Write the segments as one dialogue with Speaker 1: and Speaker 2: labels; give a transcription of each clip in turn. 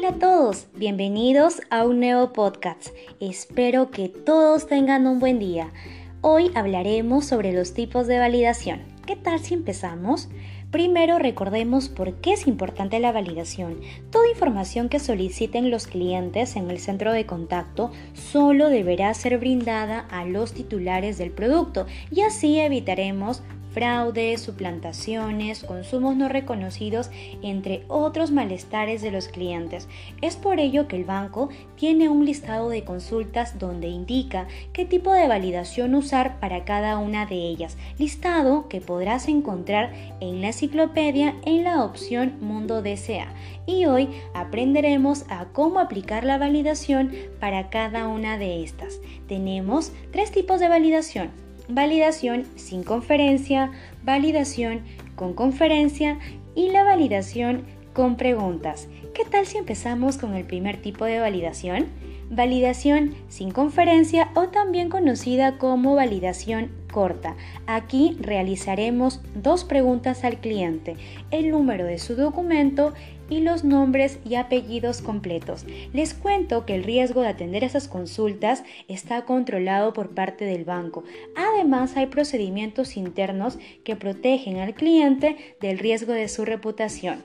Speaker 1: Hola a todos, bienvenidos a un nuevo podcast. Espero que todos tengan un buen día. Hoy hablaremos sobre los tipos de validación. ¿Qué tal si empezamos? Primero recordemos por qué es importante la validación. Toda información que soliciten los clientes en el centro de contacto solo deberá ser brindada a los titulares del producto y así evitaremos fraudes, suplantaciones, consumos no reconocidos, entre otros malestares de los clientes. Es por ello que el banco tiene un listado de consultas donde indica qué tipo de validación usar para cada una de ellas, listado que podrás encontrar en la enciclopedia en la opción Mundo DCA. Y hoy aprenderemos a cómo aplicar la validación para cada una de estas. Tenemos tres tipos de validación validación sin conferencia, validación con conferencia y la validación con preguntas. ¿Qué tal si empezamos con el primer tipo de validación? Validación sin conferencia o también conocida como validación corta. Aquí realizaremos dos preguntas al cliente, el número de su documento y los nombres y apellidos completos. Les cuento que el riesgo de atender esas consultas está controlado por parte del banco. Además, hay procedimientos internos que protegen al cliente del riesgo de su reputación.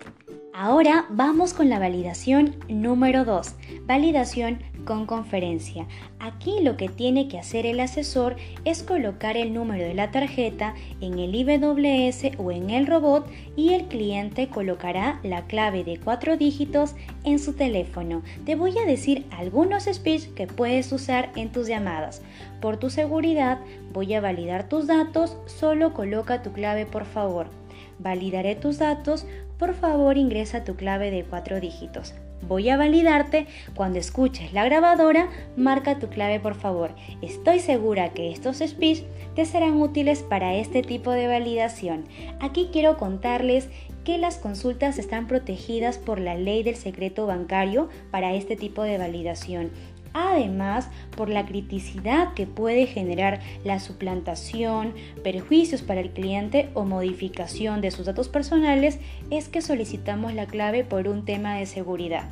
Speaker 1: Ahora vamos con la validación número 2, validación con conferencia. Aquí lo que tiene que hacer el asesor es colocar el número de la tarjeta en el IWS o en el robot y el cliente colocará la clave de cuatro dígitos en su teléfono. Te voy a decir algunos speech que puedes usar en tus llamadas. Por tu seguridad voy a validar tus datos, solo coloca tu clave por favor. Validaré tus datos, por favor ingresa tu clave de cuatro dígitos. Voy a validarte. Cuando escuches la grabadora, marca tu clave por favor. Estoy segura que estos speech te serán útiles para este tipo de validación. Aquí quiero contarles que las consultas están protegidas por la ley del secreto bancario para este tipo de validación además por la criticidad que puede generar la suplantación, perjuicios para el cliente o modificación de sus datos personales, es que solicitamos la clave por un tema de seguridad.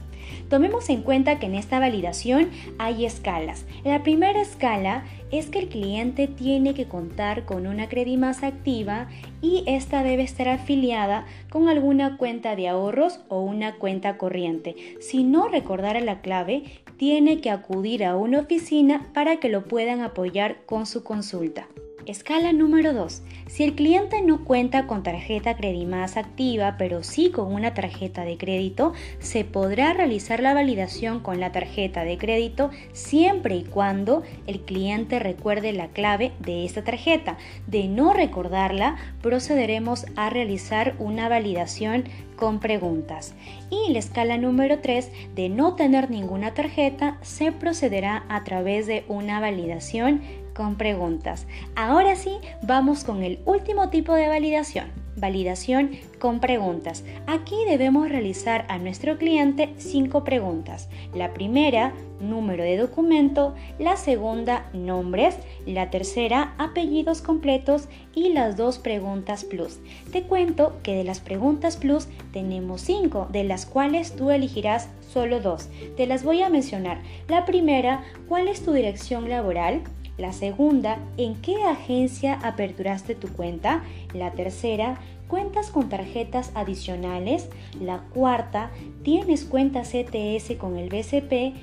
Speaker 1: Tomemos en cuenta que en esta validación hay escalas. La primera escala es que el cliente tiene que contar con una más activa y esta debe estar afiliada con alguna cuenta de ahorros o una cuenta corriente. Si no recordara la clave, tiene que acudir a una oficina para que lo puedan apoyar con su consulta. Escala número 2. Si el cliente no cuenta con tarjeta Credimás activa, pero sí con una tarjeta de crédito, se podrá realizar la validación con la tarjeta de crédito siempre y cuando el cliente recuerde la clave de esta tarjeta. De no recordarla, procederemos a realizar una validación con preguntas. Y la escala número 3, de no tener ninguna tarjeta, se procederá a través de una validación con preguntas. Ahora sí, vamos con el último tipo de validación. Validación con preguntas. Aquí debemos realizar a nuestro cliente cinco preguntas. La primera, número de documento. La segunda, nombres. La tercera, apellidos completos. Y las dos preguntas plus. Te cuento que de las preguntas plus tenemos cinco, de las cuales tú elegirás solo dos. Te las voy a mencionar. La primera, ¿cuál es tu dirección laboral? La segunda, ¿en qué agencia aperturaste tu cuenta? La tercera, ¿cuentas con tarjetas adicionales? La cuarta, ¿tienes cuenta CTS con el BCP?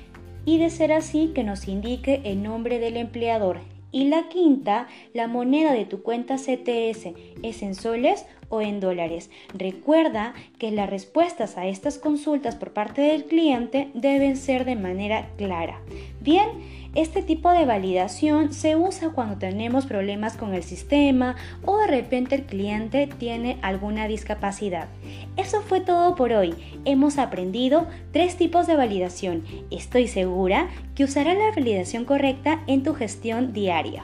Speaker 1: Y de ser así, que nos indique el nombre del empleador. Y la quinta, la moneda de tu cuenta CTS es en soles o en dólares. Recuerda que las respuestas a estas consultas por parte del cliente deben ser de manera clara. Bien, este tipo de validación se usa cuando tenemos problemas con el sistema o de repente el cliente tiene alguna discapacidad. Eso fue todo por hoy. Hemos aprendido tres tipos de validación. Estoy segura que usarás la validación correcta en tu gestión diaria.